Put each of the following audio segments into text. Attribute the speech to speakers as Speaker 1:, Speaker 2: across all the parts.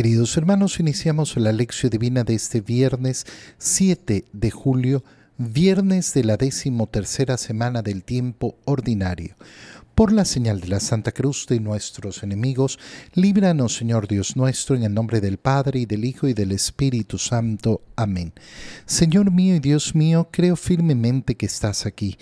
Speaker 1: Queridos hermanos, iniciamos la lección divina de este viernes 7 de julio, viernes de la decimotercera semana del tiempo ordinario. Por la señal de la Santa Cruz de nuestros enemigos, líbranos, Señor Dios nuestro, en el nombre del Padre, y del Hijo, y del Espíritu Santo. Amén. Señor mío y Dios mío, creo firmemente que estás aquí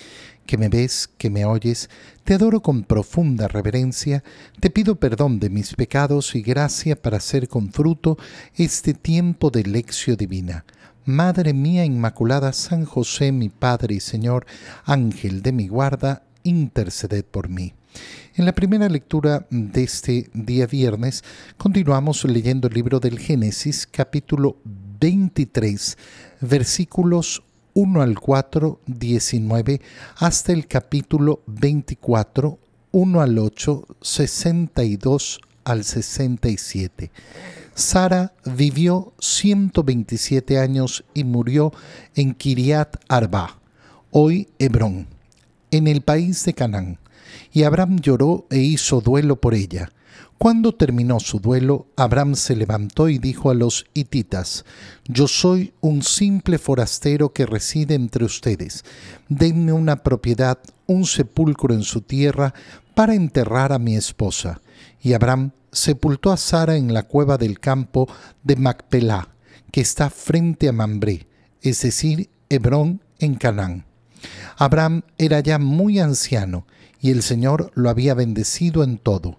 Speaker 1: que me ves, que me oyes, te adoro con profunda reverencia, te pido perdón de mis pecados y gracia para hacer con fruto este tiempo de lección divina. Madre mía Inmaculada, San José, mi Padre y Señor, Ángel de mi guarda, interceded por mí. En la primera lectura de este día viernes continuamos leyendo el libro del Génesis capítulo 23 versículos 1 al 4, 19, hasta el capítulo 24, 1 al 8, 62 al 67. Sara vivió 127 años y murió en Kiriat Arba, hoy Hebrón, en el país de Canaán. Y Abraham lloró e hizo duelo por ella. Cuando terminó su duelo, Abraham se levantó y dijo a los hititas, Yo soy un simple forastero que reside entre ustedes. Denme una propiedad, un sepulcro en su tierra, para enterrar a mi esposa. Y Abraham sepultó a Sara en la cueva del campo de Macpelá, que está frente a Mambré, es decir, Hebrón en Canaán. Abraham era ya muy anciano, y el Señor lo había bendecido en todo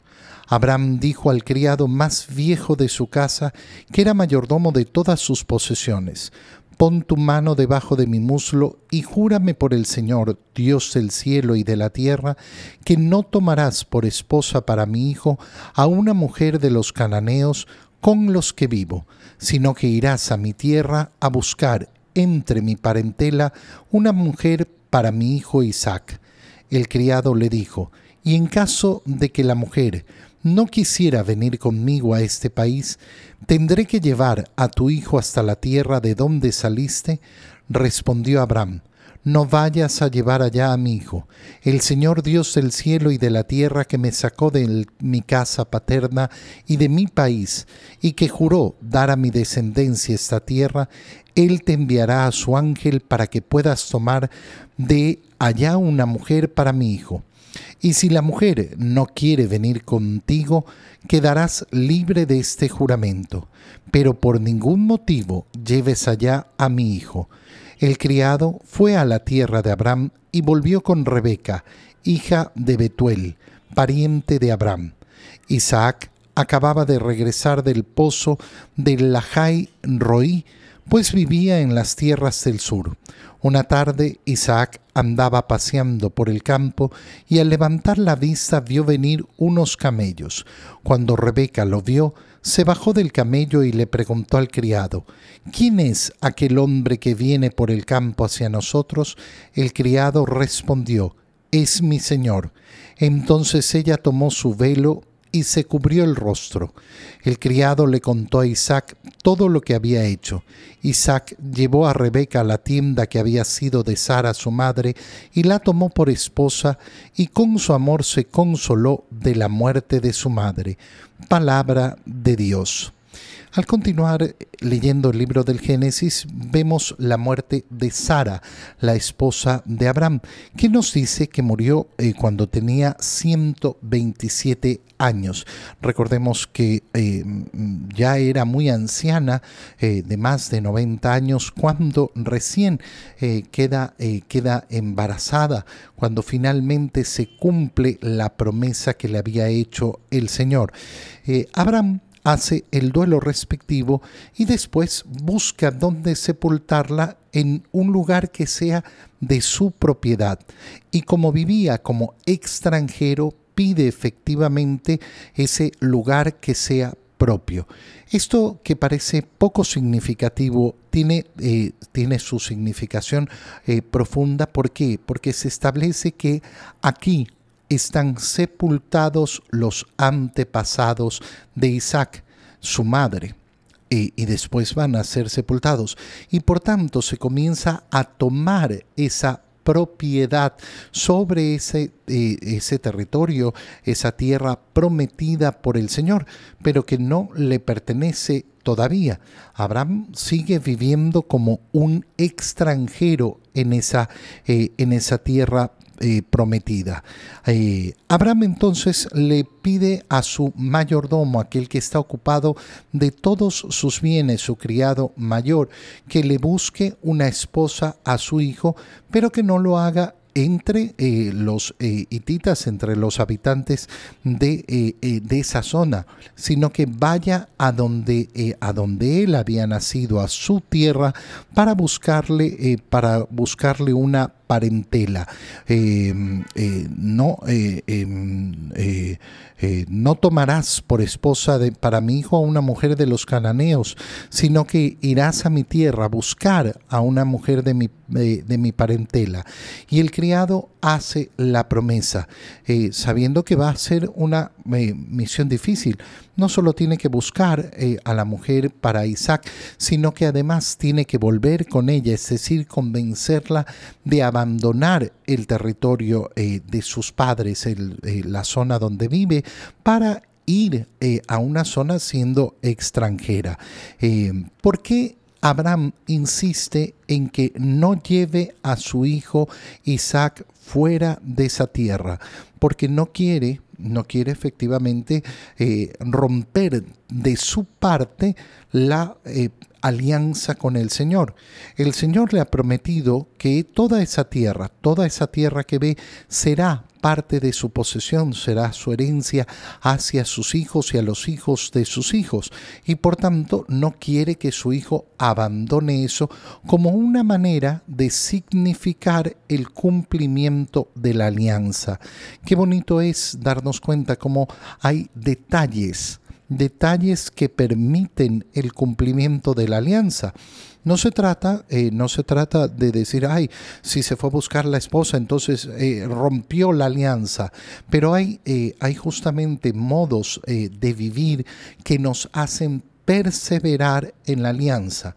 Speaker 1: Abraham dijo al criado más viejo de su casa, que era mayordomo de todas sus posesiones, Pon tu mano debajo de mi muslo y júrame por el Señor, Dios del cielo y de la tierra, que no tomarás por esposa para mi hijo a una mujer de los cananeos con los que vivo, sino que irás a mi tierra a buscar entre mi parentela una mujer para mi hijo Isaac. El criado le dijo, y en caso de que la mujer no quisiera venir conmigo a este país, ¿tendré que llevar a tu hijo hasta la tierra de donde saliste? Respondió Abraham, no vayas a llevar allá a mi hijo. El Señor Dios del cielo y de la tierra que me sacó de mi casa paterna y de mi país, y que juró dar a mi descendencia esta tierra, Él te enviará a su ángel para que puedas tomar de allá una mujer para mi hijo y si la mujer no quiere venir contigo, quedarás libre de este juramento, pero por ningún motivo lleves allá a mi hijo. El criado fue a la tierra de Abraham y volvió con Rebeca, hija de Betuel, pariente de Abraham. Isaac acababa de regresar del pozo de Lajai Roí, pues vivía en las tierras del sur. Una tarde Isaac andaba paseando por el campo y al levantar la vista vio venir unos camellos. Cuando Rebeca lo vio, se bajó del camello y le preguntó al criado, ¿quién es aquel hombre que viene por el campo hacia nosotros? El criado respondió, es mi señor. Entonces ella tomó su velo y se cubrió el rostro. El criado le contó a Isaac todo lo que había hecho. Isaac llevó a Rebeca a la tienda que había sido de Sara su madre y la tomó por esposa y con su amor se consoló de la muerte de su madre. Palabra de Dios. Al continuar leyendo el libro del Génesis, vemos la muerte de Sara, la esposa de Abraham, que nos dice que murió eh, cuando tenía 127 años. Recordemos que eh, ya era muy anciana, eh, de más de 90 años, cuando recién queda, queda embarazada, cuando finalmente se cumple la promesa que le había hecho el Señor. Abraham hace el duelo respectivo y después busca dónde sepultarla en un lugar que sea de su propiedad. Y como vivía como extranjero, pide efectivamente ese lugar que sea propio. Esto que parece poco significativo tiene, eh, tiene su significación eh, profunda. ¿Por qué? Porque se establece que aquí están sepultados los antepasados de Isaac, su madre, y, después van a ser sepultados. Y por tanto se comienza a tomar esa propiedad sobre ese, eh, ese territorio, esa tierra prometida por el Señor, pero que no le pertenece todavía. Abraham sigue viviendo como un extranjero en esa, eh, en esa tierra eh, prometida. Eh, Abraham entonces le pide a su mayordomo, aquel que está ocupado de todos sus bienes, su criado mayor, que le busque una esposa a su hijo, pero que no lo haga entre eh, los hititas, entre los habitantes de, de, esa zona, sino que vaya a donde, a donde él había nacido, a su tierra, para buscarle, para buscarle una parentela. Eh, eh, no, eh, em, no tomarás por esposa de, para mi hijo a una mujer de los cananeos, sino que irás a mi tierra a buscar a una mujer de mi, de mi parentela. Y el criado hace la promesa, sabiendo que va a ser una misión difícil. No solo tiene que buscar a la mujer para Isaac, sino que además tiene que volver con ella, es decir, convencerla de abandonar el territorio eh, de sus padres, eh, la zona donde vive, para ir eh, a una zona siendo extranjera. ¿Por qué Abraham insiste en que no lleve a su hijo Isaac fuera de esa tierra? Porque no quiere, no quiere efectivamente romper de su parte la alianza con el Señor. El Señor le ha prometido que toda esa tierra, toda esa tierra que ve, será parte de su posesión, será su herencia hacia sus hijos y a los hijos de sus hijos. Y por tanto no quiere que su hijo abandone eso como una manera de significar el cumplimiento de la alianza. Qué bonito es darnos cuenta cómo hay detalles detalles que permiten el cumplimiento de la alianza. No se trata, eh, no se trata de decir, ay, si se fue a buscar la esposa, entonces eh, rompió la alianza. Pero hay, eh, hay justamente modos de vivir que nos hacen perseverar en la alianza.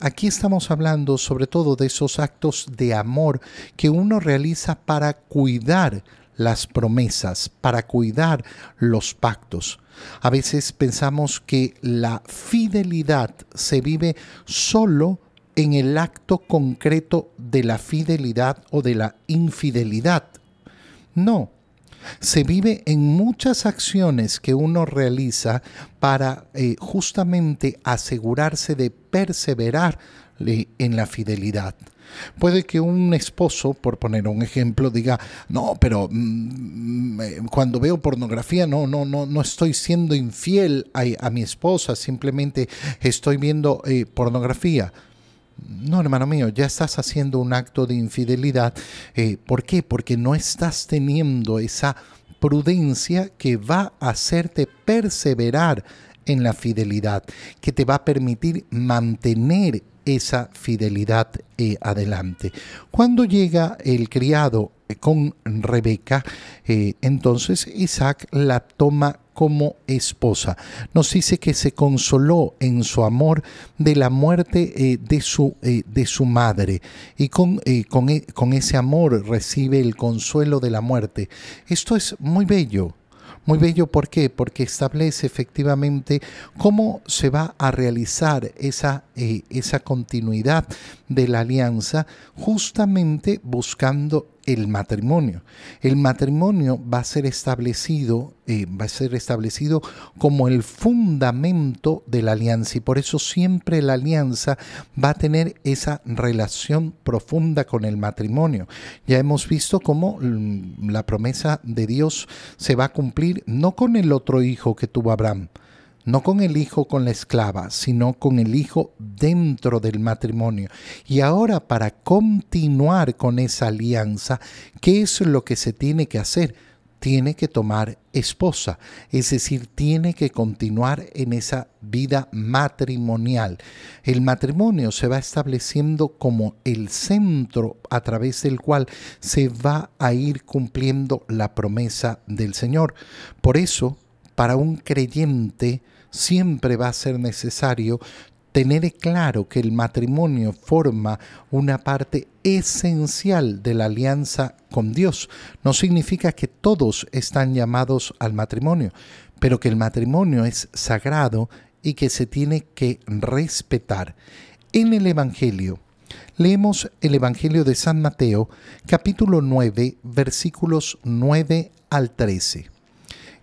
Speaker 1: aquí estamos hablando sobre todo de esos actos de amor que uno realiza para cuidar las promesas, para cuidar los pactos. A veces pensamos que la fidelidad se vive solo en el acto concreto de la fidelidad o de la infidelidad. No, se vive en muchas acciones que uno realiza para eh, justamente asegurarse de perseverar en la fidelidad. Puede que un esposo, por poner un ejemplo, diga, no, pero mm, mm, cuando veo pornografía no, no, no, no estoy siendo infiel a, mi esposa, simplemente estoy viendo eh, pornografía. No, hermano mío, ya estás haciendo un acto de infidelidad. Eh, ¿Por qué? Porque no estás teniendo esa prudencia que va a hacerte perseverar en la fidelidad, que te va a permitir mantener esa fidelidad eh, adelante. Cuando llega el criado eh, con Rebeca, eh, entonces Isaac la toma como esposa. Nos dice que se consoló en su amor de la muerte de, su, de, su, madre y con, con, e, con ese amor recibe el consuelo de la muerte. Esto es muy bello. Muy bello, ¿por qué? Porque establece efectivamente cómo se va a realizar esa, eh, esa continuidad de la alianza justamente buscando el matrimonio. El matrimonio va a ser establecido, eh, va a ser establecido como el fundamento de la alianza y por eso siempre la alianza va a tener esa relación profunda con el matrimonio. Ya hemos visto cómo mm, la promesa de Dios se va a cumplir no con el otro hijo que tuvo Abraham, no con el hijo con la esclava, sino con el hijo dentro del matrimonio. Y ahora para continuar con esa alianza, ¿qué es lo que se tiene que hacer? Tiene que tomar esposa, es decir, tiene que continuar en esa vida matrimonial. El matrimonio se va estableciendo como el centro a través del cual se va a ir cumpliendo la promesa del Señor. Por eso, para un creyente, siempre va a ser necesario tener claro que el matrimonio forma una parte esencial de la alianza con Dios. No significa que todos están llamados al matrimonio, pero que el matrimonio es sagrado y que se tiene que respetar. En el Evangelio, leemos el Evangelio de San Mateo, capítulo 9, versículos 9 al 13.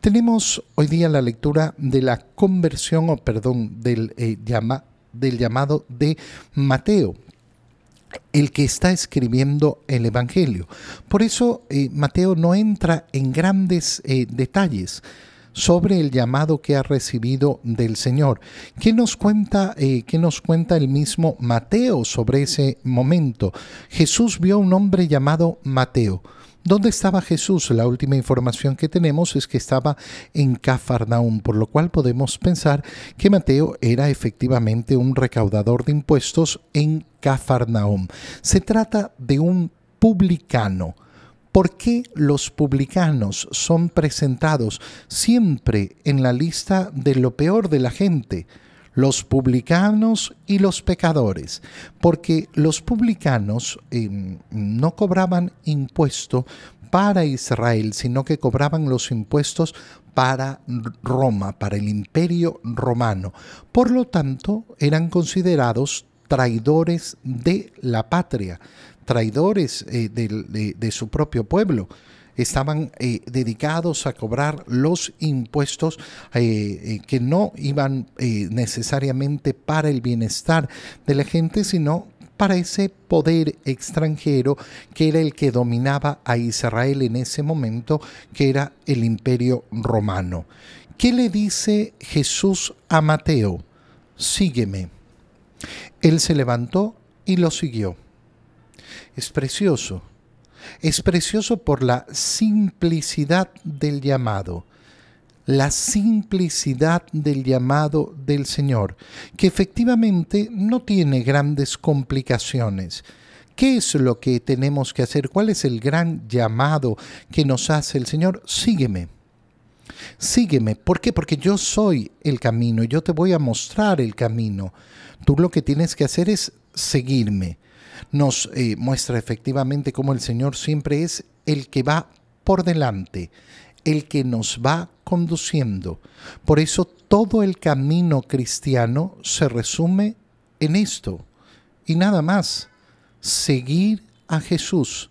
Speaker 1: Tenemos hoy día la lectura de la conversión, o perdón, del, eh, del llamado de Mateo, el que está escribiendo el Evangelio. Por eso eh, Mateo no entra en grandes eh, detalles sobre el llamado que ha recibido del Señor. ¿Qué nos cuenta, qué nos cuenta el mismo Mateo sobre ese momento? Jesús vio a un hombre llamado Mateo ¿Dónde estaba Jesús? La última información que tenemos es que estaba en Cafarnaum, por lo cual podemos pensar que Mateo era efectivamente un recaudador de impuestos en Cafarnaum. Se trata de un publicano. ¿Por qué los publicanos son presentados siempre en la lista de lo peor de la gente? Los publicanos y los pecadores, porque los publicanos em, no cobraban impuesto para Israel, sino que cobraban los impuestos para Roma, para el imperio romano. Por lo tanto, eran considerados traidores de la patria, traidores eh, de su propio pueblo estaban eh, dedicados a cobrar los impuestos eh, eh, que no iban necesariamente para el bienestar de la gente, sino para ese poder extranjero que era el que dominaba a Israel en ese momento, que era el imperio romano. ¿Qué le dice Jesús a Mateo? Sígueme. Él se levantó y lo siguió. Es precioso es precioso por la simplicidad del llamado, la simplicidad del llamado del Señor, que efectivamente no tiene grandes complicaciones. ¿Qué es lo que tenemos que hacer? ¿Cuál es el gran llamado que nos hace el Señor? Sígueme. Sígueme. ¿Por qué? Porque yo soy el camino yo te voy a mostrar el camino. Tú lo que tienes que hacer es seguirme nos eh, muestra efectivamente cómo el Señor siempre es el que va por delante, el que nos va conduciendo. Por eso todo el camino cristiano se resume en esto y nada más, seguir a Jesús.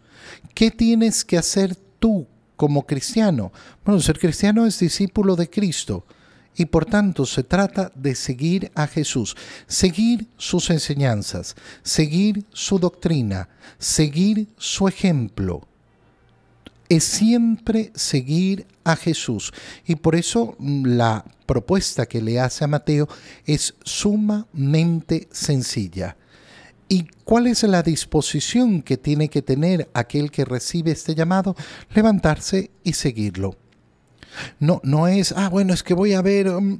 Speaker 1: ¿Qué tienes que hacer tú como cristiano? Bueno, ser cristiano es discípulo de Cristo y por tanto se trata de seguir a Jesús, seguir sus enseñanzas, seguir su doctrina, seguir su ejemplo. Es siempre seguir a Jesús. Y por eso mm, la propuesta que le hace a Mateo es sumamente sencilla. ¿Y cuál es la disposición que tiene que tener aquel que recibe este llamado? Levantarse y seguirlo. No, no es, ah, bueno, es que voy a ver... Um,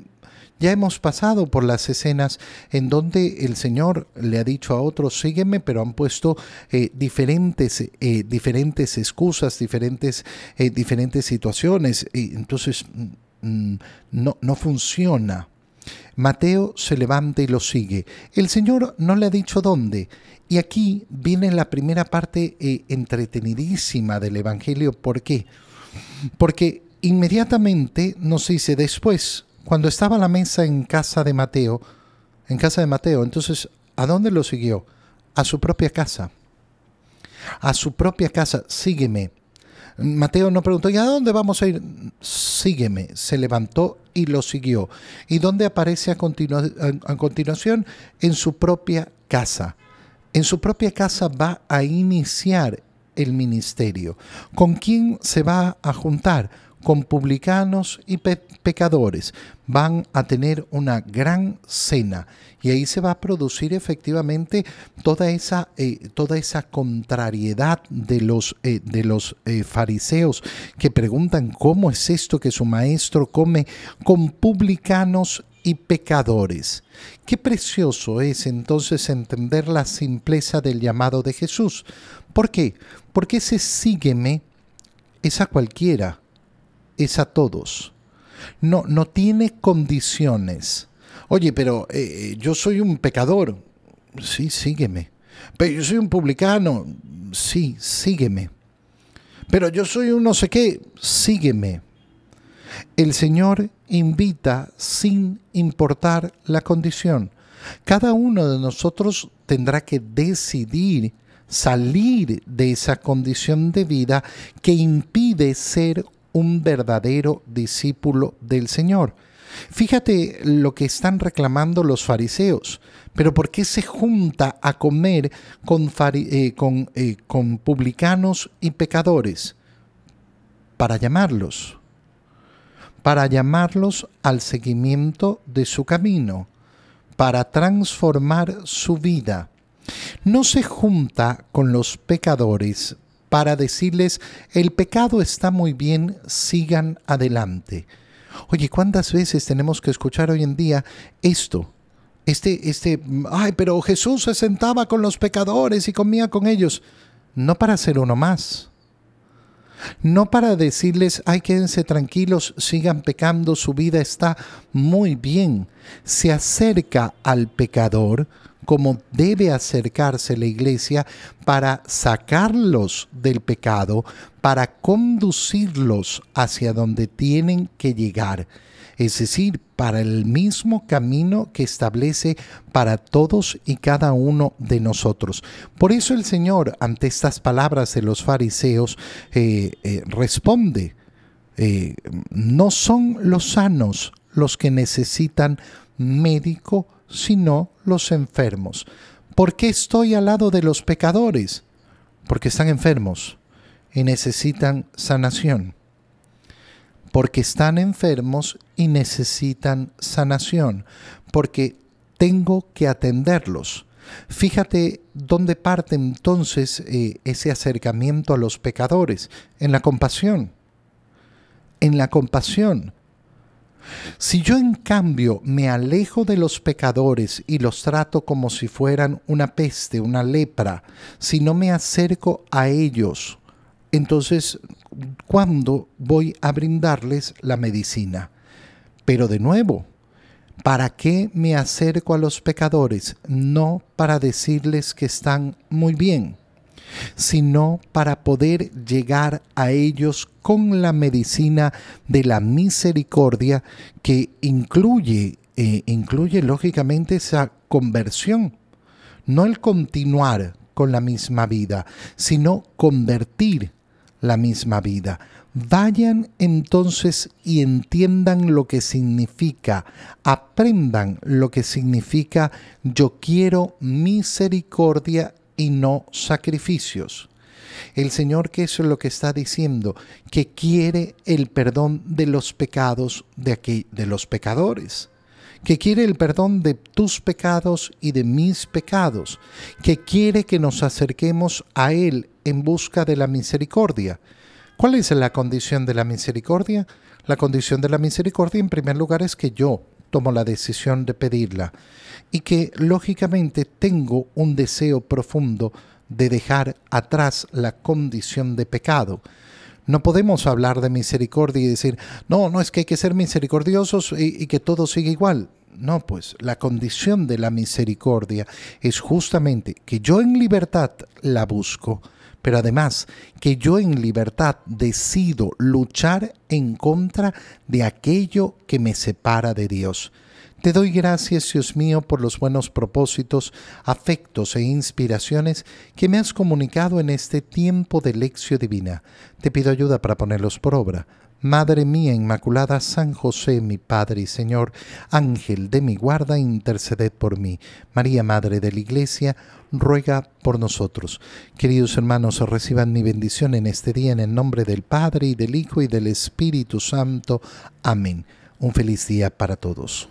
Speaker 1: ya hemos pasado por las escenas en donde el Señor le ha dicho a otros, sígueme, pero han puesto eh, diferentes, eh, diferentes excusas, diferentes, eh, diferentes situaciones. Y entonces mm, mm, no, no funciona. Mateo se levanta y lo sigue. El Señor no le ha dicho dónde. Y aquí viene la primera parte entretenidísima del Evangelio. ¿Por qué? Porque inmediatamente nos dice después, cuando estaba la mesa en casa de Mateo, en casa de Mateo, entonces, ¿a dónde lo siguió? A su propia casa. a su propia casa, sígueme. Mateo no preguntó, ¿y a dónde vamos a ir? Sígueme. Se levantó y lo siguió. ¿Y dónde aparece a, a continuación? En su propia casa. En su propia casa va a iniciar el ministerio. ¿Con quién se va a juntar? Con publicanos y pecadores. Van a tener una gran cena y ahí se va a producir efectivamente toda esa, eh, toda esa contrariedad de los, eh, de los eh, fariseos que preguntan cómo es esto que su maestro come con publicanos y pecadores. Qué precioso es entonces entender la simpleza del llamado de Jesús. ¿Por qué? Porque ese sígueme es a cualquiera es a todos. No, no tiene condiciones. Oye, pero eh, yo soy un pecador. Sí, sígueme. Pero yo soy un publicano. Sí, sígueme. Pero yo soy un no sé qué. Sígueme. El Señor invita sin importar la condición. Cada uno de nosotros tendrá que decidir salir de esa condición de vida que impide ser un verdadero discípulo del Señor. Fíjate lo que están reclamando los fariseos. Pero ¿por qué se junta a comer con, eh, eh, con publicanos y pecadores? Para llamarlos. Para llamarlos al seguimiento de su camino. Para transformar su vida. No se junta con los pecadores para decirles, el pecado está muy bien, sigan adelante. Oye, ¿cuántas veces tenemos que escuchar hoy en día esto? Este, este, ay, pero Jesús se sentaba con los pecadores y comía con ellos. No para ser uno más. No para decirles, ay, quédense tranquilos, sigan pecando, su vida está muy bien. Se acerca al pecador como debe acercarse la iglesia para sacarlos del pecado, para conducirlos hacia donde tienen que llegar, es decir, para el mismo camino que establece para todos y cada uno de nosotros. Por eso el Señor, ante estas palabras de los fariseos, eh, eh, responde, eh, no son los sanos los que necesitan médico, sino los enfermos. ¿Por qué estoy al lado de los pecadores? Porque están enfermos y necesitan sanación. Porque están enfermos y necesitan sanación. Porque tengo que atenderlos. Fíjate dónde parte entonces eh, ese acercamiento a los pecadores, en la compasión. En la compasión. Si yo en cambio me alejo de los pecadores y los trato como si fueran una peste, una lepra, si no me acerco a ellos, entonces, ¿cuándo voy a brindarles la medicina? Pero de nuevo, ¿para qué me acerco a los pecadores? No para decirles que están muy bien sino para poder llegar a ellos con la medicina de la misericordia que incluye, eh, incluye lógicamente esa conversión, no el continuar con la misma vida, sino convertir la misma vida. Vayan entonces y entiendan lo que significa, aprendan lo que significa yo quiero misericordia y no sacrificios. El Señor, ¿qué es lo que está diciendo? Que quiere el perdón de los pecados de, aquí, de los pecadores que quiere el perdón de tus pecados y de mis pecados, que quiere que nos acerquemos a Él en busca de la misericordia. ¿Cuál es la condición de la misericordia? La condición de la misericordia en primer lugar es que yo tomo la decisión de pedirla y que lógicamente tengo un deseo profundo de dejar atrás la condición de pecado. No podemos hablar de misericordia y decir, no, no es que hay que ser misericordiosos y, y que todo siga igual. No, pues la condición de la misericordia es justamente que yo en libertad la busco, pero además que yo en libertad decido luchar en contra de aquello que me separa de Dios. Te doy gracias, Dios mío, por los buenos propósitos, afectos e inspiraciones que me has comunicado en este tiempo de lección divina. Te pido ayuda para ponerlos por obra. Madre mía Inmaculada, San José, mi Padre y Señor, Ángel de mi guarda, interceded por mí. María, Madre de la Iglesia, ruega por nosotros. Queridos hermanos, reciban mi bendición en este día en el nombre del Padre y del Hijo y del Espíritu Santo. Amén. Un feliz día para todos.